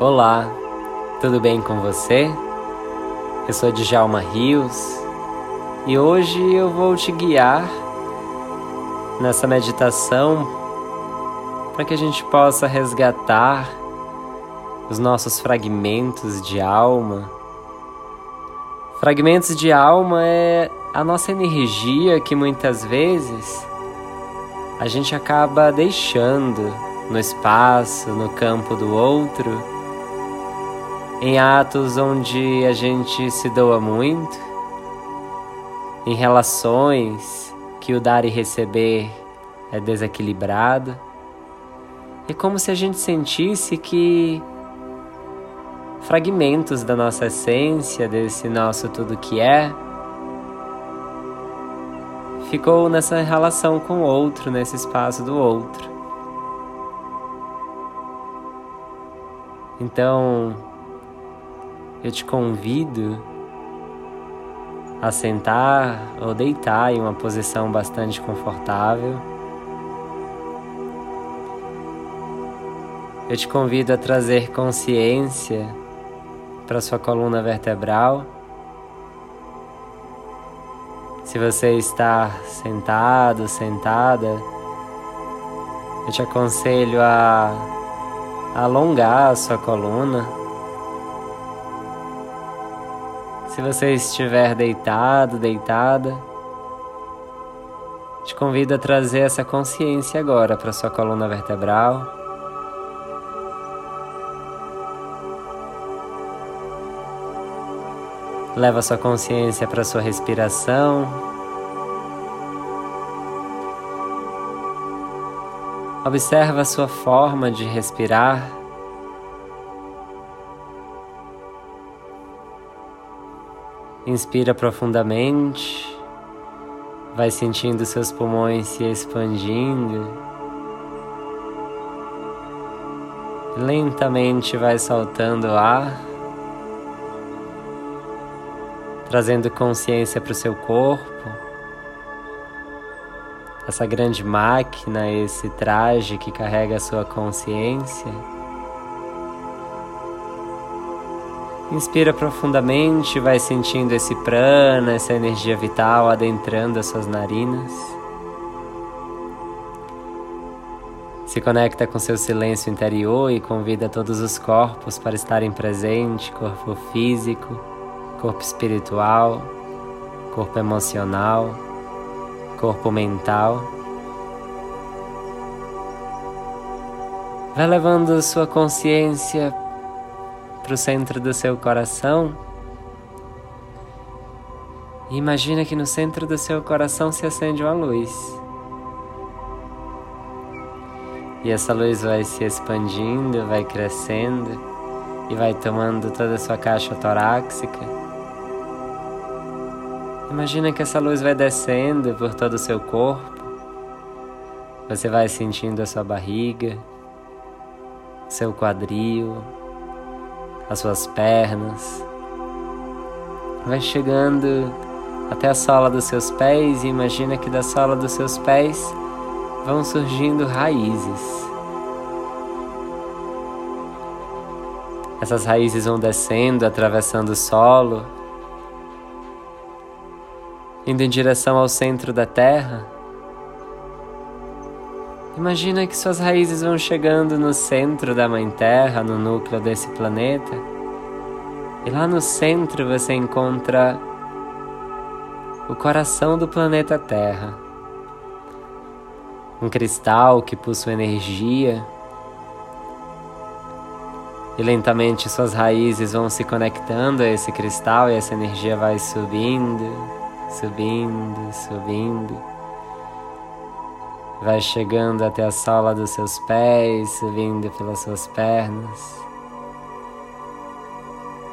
Olá, tudo bem com você? Eu sou Djalma Rios e hoje eu vou te guiar nessa meditação para que a gente possa resgatar os nossos fragmentos de alma. Fragmentos de alma é a nossa energia que muitas vezes a gente acaba deixando no espaço, no campo do outro em atos onde a gente se doa muito, em relações que o dar e receber é desequilibrado. É como se a gente sentisse que fragmentos da nossa essência, desse nosso tudo que é, ficou nessa relação com o outro, nesse espaço do outro. Então, eu te convido a sentar ou deitar em uma posição bastante confortável. Eu te convido a trazer consciência para sua coluna vertebral. Se você está sentado, sentada, eu te aconselho a alongar a sua coluna. Se você estiver deitado, deitada, te convido a trazer essa consciência agora para sua coluna vertebral. Leva sua consciência para sua respiração. Observa sua forma de respirar. Inspira profundamente, vai sentindo seus pulmões se expandindo. Lentamente vai soltando o ar, trazendo consciência para o seu corpo. Essa grande máquina, esse traje que carrega a sua consciência. Inspira profundamente, vai sentindo esse prana, essa energia vital adentrando as suas narinas. Se conecta com seu silêncio interior e convida todos os corpos para estarem presentes corpo físico, corpo espiritual, corpo emocional, corpo mental. Vai levando sua consciência para o centro do seu coração. E imagina que no centro do seu coração se acende uma luz. E essa luz vai se expandindo, vai crescendo e vai tomando toda a sua caixa torácica. Imagina que essa luz vai descendo por todo o seu corpo. Você vai sentindo a sua barriga, seu quadril, as suas pernas. Vai chegando até a sola dos seus pés e imagina que da sola dos seus pés vão surgindo raízes. Essas raízes vão descendo, atravessando o solo, indo em direção ao centro da terra. Imagina que suas raízes vão chegando no centro da Mãe Terra, no núcleo desse planeta. E lá no centro você encontra o coração do planeta Terra. Um cristal que possui energia. E lentamente suas raízes vão se conectando a esse cristal e essa energia vai subindo, subindo, subindo vai chegando até a sola dos seus pés, subindo pelas suas pernas,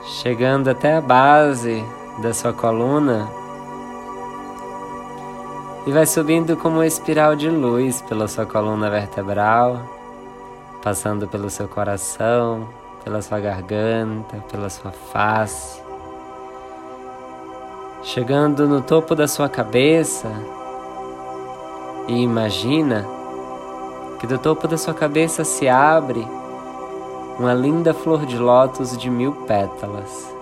chegando até a base da sua coluna. E vai subindo como uma espiral de luz pela sua coluna vertebral, passando pelo seu coração, pela sua garganta, pela sua face, chegando no topo da sua cabeça e imagina que do topo da sua cabeça se abre uma linda flor de lótus de mil pétalas.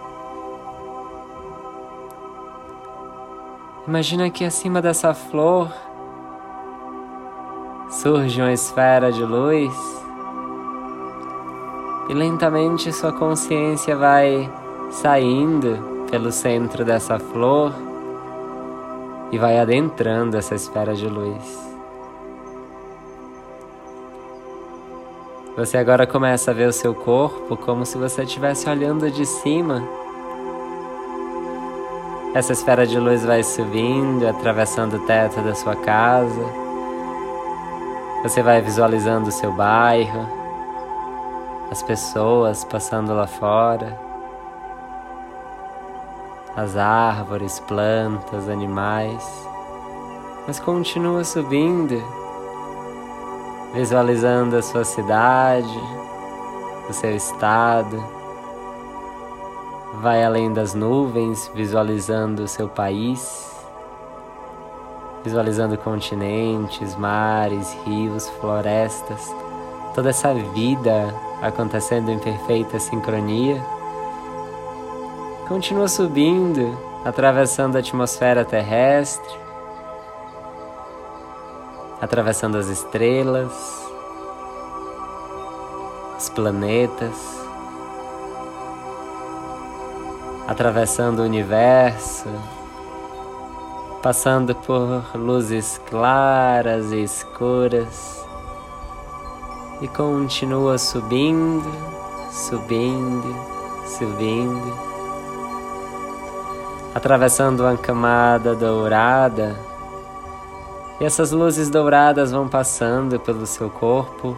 Imagina que acima dessa flor surge uma esfera de luz e lentamente sua consciência vai saindo pelo centro dessa flor e vai adentrando essa esfera de luz. Você agora começa a ver o seu corpo como se você estivesse olhando de cima. Essa esfera de luz vai subindo, atravessando o teto da sua casa. Você vai visualizando o seu bairro, as pessoas passando lá fora, as árvores, plantas, animais. Mas continua subindo visualizando a sua cidade, o seu estado. Vai além das nuvens, visualizando o seu país, visualizando continentes, mares, rios, florestas, toda essa vida acontecendo em perfeita sincronia. Continua subindo, atravessando a atmosfera terrestre, atravessando as estrelas, os planetas, atravessando o universo, passando por luzes claras e escuras e continua subindo, subindo, subindo, atravessando uma camada dourada e essas luzes douradas vão passando pelo seu corpo.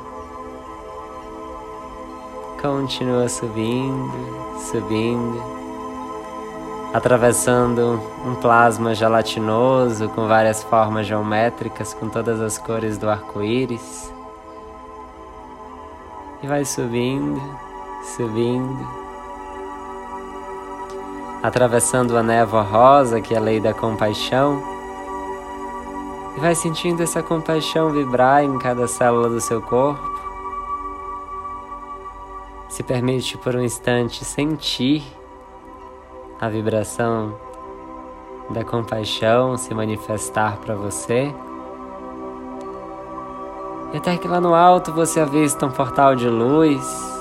Continua subindo, subindo, atravessando um plasma gelatinoso com várias formas geométricas, com todas as cores do arco-íris. E vai subindo, subindo, atravessando a névoa rosa, que é a lei da compaixão e vai sentindo essa compaixão vibrar em cada célula do seu corpo. Se permite por um instante sentir a vibração da compaixão se manifestar para você. E até que lá no alto você avista um portal de luz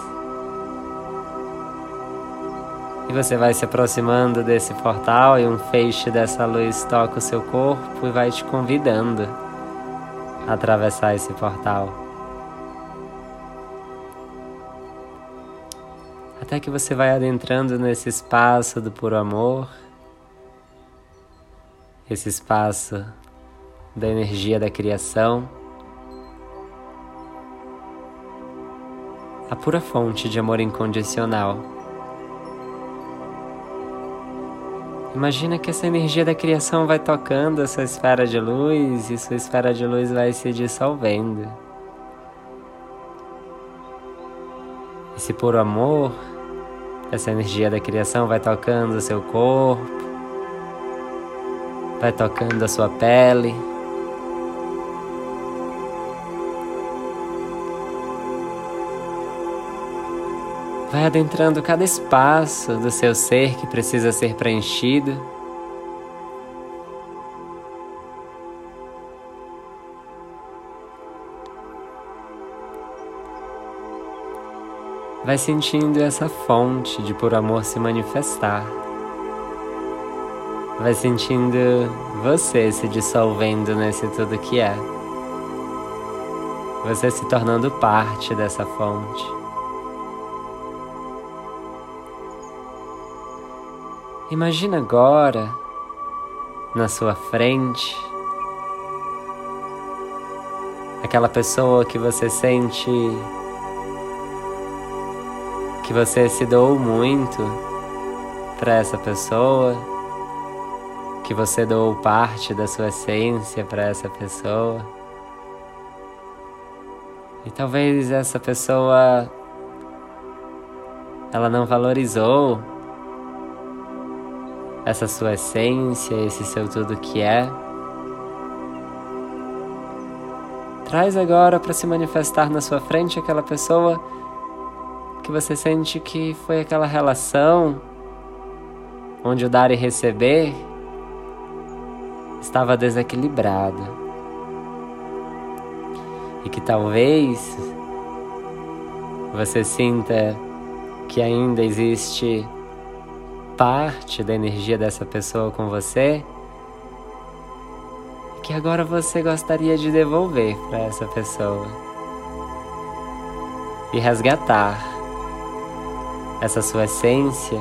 E você vai se aproximando desse portal e um feixe dessa luz toca o seu corpo e vai te convidando a atravessar esse portal. Até que você vai adentrando nesse espaço do puro amor, esse espaço da energia da criação, a pura fonte de amor incondicional. Imagina que essa energia da criação vai tocando essa esfera de luz e sua esfera de luz vai se dissolvendo. Esse puro amor, essa energia da criação vai tocando o seu corpo, vai tocando a sua pele. Vai adentrando cada espaço do seu ser que precisa ser preenchido. Vai sentindo essa fonte de por amor se manifestar. Vai sentindo você se dissolvendo nesse tudo que é. Você se tornando parte dessa fonte. Imagina agora na sua frente aquela pessoa que você sente que você se doou muito para essa pessoa, que você doou parte da sua essência para essa pessoa. E talvez essa pessoa ela não valorizou essa sua essência, esse seu tudo que é. Traz agora para se manifestar na sua frente aquela pessoa que você sente que foi aquela relação onde o dar e receber estava desequilibrado e que talvez você sinta que ainda existe parte da energia dessa pessoa com você e que agora você gostaria de devolver para essa pessoa e resgatar essa sua essência,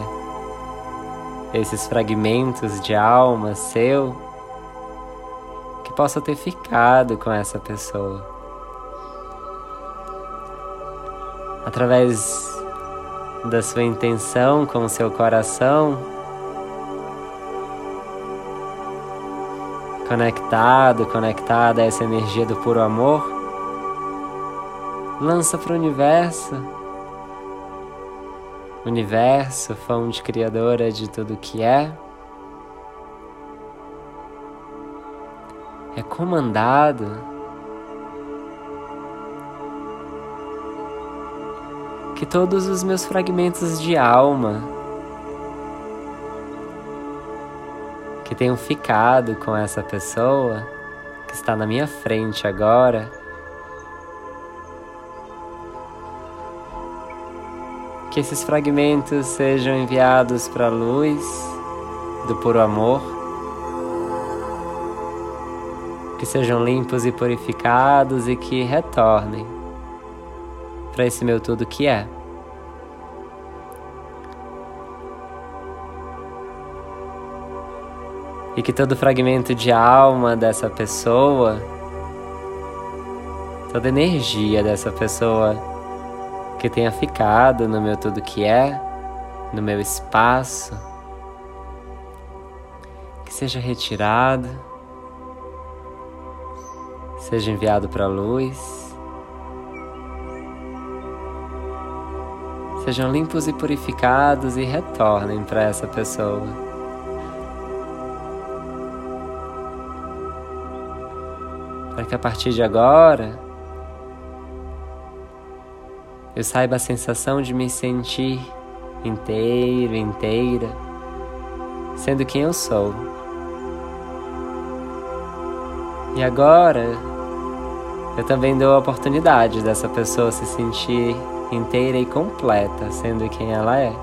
esses fragmentos de alma seu que possa ter ficado com essa pessoa. Através da sua intenção com o seu coração, conectado, conectada a essa energia do puro amor, lança para o universo. Universo, fonte criadora de tudo que é, é comandado que todos os meus fragmentos de alma que tenham ficado com essa pessoa que está na minha frente agora, que esses fragmentos sejam enviados para a luz do puro amor, que sejam limpos e purificados e que retornem para esse meu tudo que é. E que todo fragmento de alma dessa pessoa, toda energia dessa pessoa que tenha ficado no meu tudo que é, no meu espaço, que seja retirado, seja enviado para a luz. Sejam limpos e purificados e retornem para essa pessoa. Para que a partir de agora eu saiba a sensação de me sentir inteiro, inteira, sendo quem eu sou. E agora eu também dou a oportunidade dessa pessoa se sentir inteira e completa, sendo quem ela é.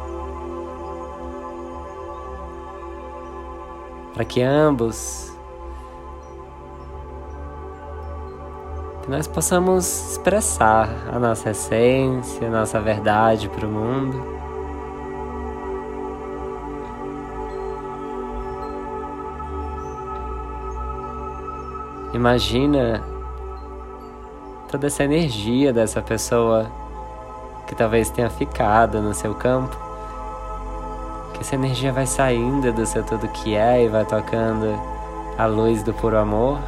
Para que ambos que nós possamos expressar a nossa essência, a nossa verdade para o mundo. Imagina toda essa energia dessa pessoa que talvez tenha ficado no seu campo, que essa energia vai saindo do seu tudo que é e vai tocando a luz do puro amor.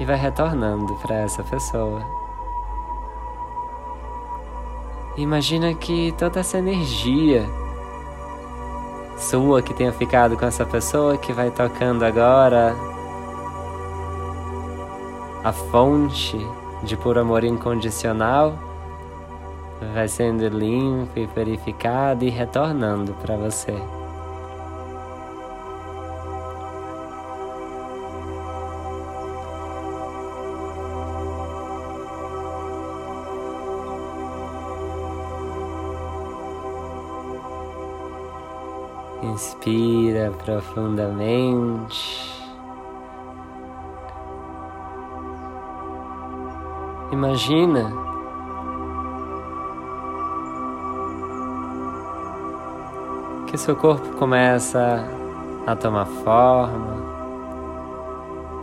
E vai retornando para essa pessoa. Imagina que toda essa energia sua que tenha ficado com essa pessoa que vai tocando agora a fonte de puro amor incondicional vai sendo limpo e purificado e retornando para você. Inspira profundamente. Imagina que seu corpo começa a tomar forma,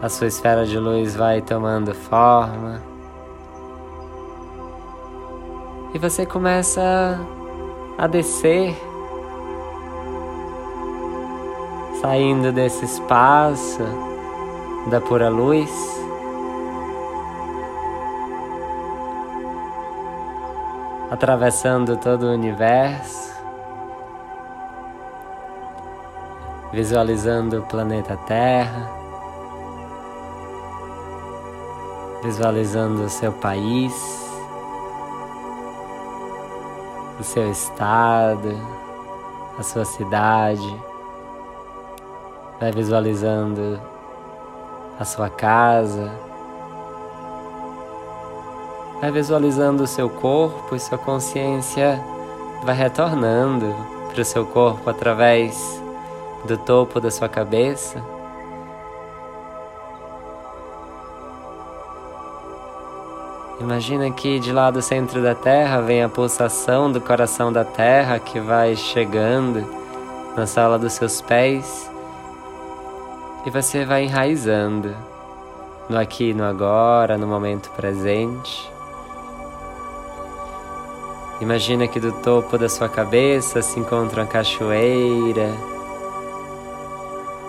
a sua esfera de luz vai tomando forma e você começa a descer, saindo desse espaço da pura luz. Atravessando todo o universo, visualizando o planeta Terra, visualizando o seu país, o seu estado, a sua cidade. Vai visualizando a sua casa. Vai visualizando o seu corpo e sua consciência vai retornando para o seu corpo através do topo da sua cabeça. Imagina que de lá do centro da Terra vem a pulsação do coração da Terra que vai chegando na sala dos seus pés e você vai enraizando no aqui no agora, no momento presente. Imagina que do topo da sua cabeça se encontra uma cachoeira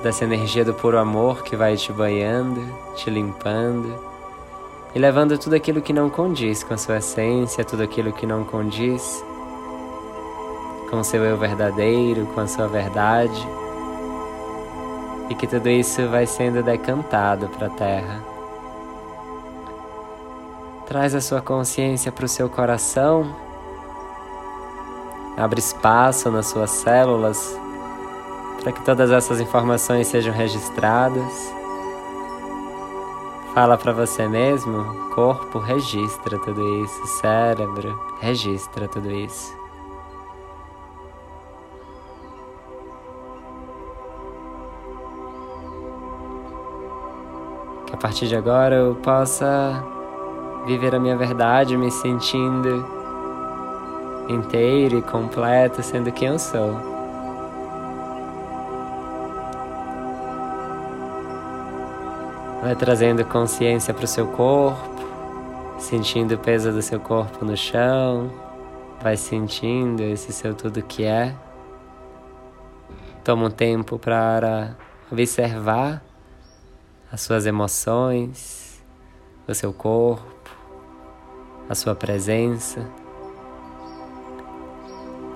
dessa energia do puro amor que vai te banhando, te limpando e levando tudo aquilo que não condiz com a sua essência, tudo aquilo que não condiz com o seu eu verdadeiro, com a sua verdade, e que tudo isso vai sendo decantado para a terra. Traz a sua consciência para o seu coração, abre espaço nas suas células para que todas essas informações sejam registradas Fala para você mesmo, corpo registra tudo isso, cérebro registra tudo isso. Que a partir de agora eu possa viver a minha verdade me sentindo inteiro e completo, sendo quem eu sou. Vai trazendo consciência para o seu corpo, sentindo o peso do seu corpo no chão, vai sentindo esse seu tudo que é. Toma um tempo para observar as suas emoções, o seu corpo, a sua presença.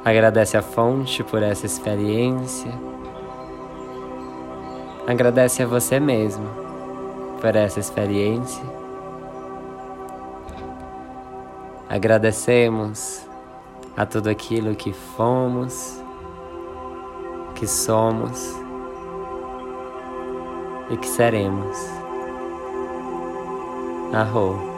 Agradece a fonte por essa experiência. Agradece a você mesmo por essa experiência. Agradecemos a tudo aquilo que fomos, que somos e que seremos. Arro.